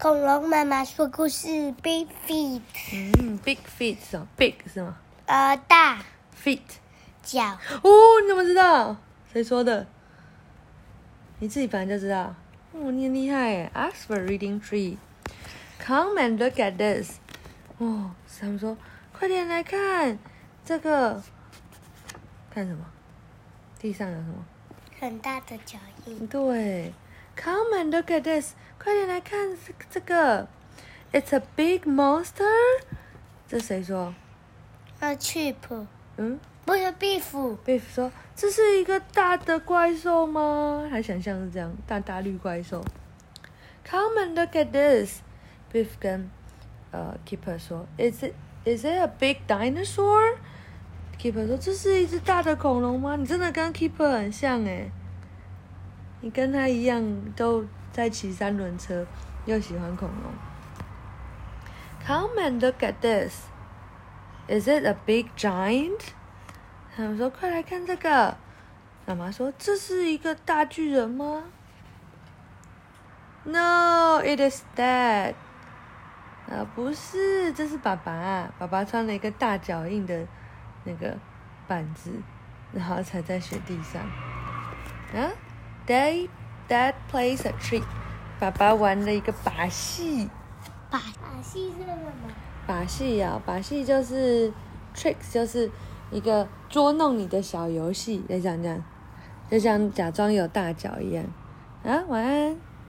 恐龙妈妈说故事，Big feet，嗯，big feet 是哦，big 是吗呃，大？feet 脚，哦，你怎么知道？谁说的？你自己本来就知道。哦，你很厉害耶！Oxford Reading Tree。Come and look at this。哦，他们说，快点来看这个。看什么？地上有什么？很大的脚印，对，Come and look at this，快点来看这这个，It's a big monster。这谁说？？A，cheap，嗯不是 beef，，Beef 说这是一个大的怪兽吗？他想象是这样，大大绿怪兽。Come and look at this。Beef 跟呃 Keeper 说，Is it is it a big dinosaur？Keeper 说：“这是一只大的恐龙吗？你真的跟 Keeper 很像诶，你跟他一样都在骑三轮车，又喜欢恐龙。Come and look at this. Is it a big giant？他们说：“快来看这个。”妈妈说：“这是一个大巨人吗？”No, it is Dad. 啊，不是，这是爸爸。爸爸穿了一个大脚印的那个板子，然后踩在雪地上。啊，Dad Dad plays a trick，爸爸玩了一个把戏。把把戏是什么？把戏啊，把戏就是 tricks，就是一个捉弄你的小游戏，就像这样，就像假装有大脚一样。啊，晚安。